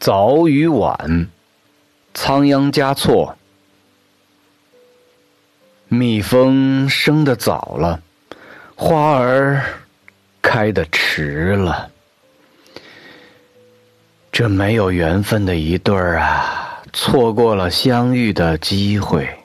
早与晚仓央嘉措。蜜蜂生的早了花儿开的迟了。这没有缘分的一对儿啊错过了相遇的机会。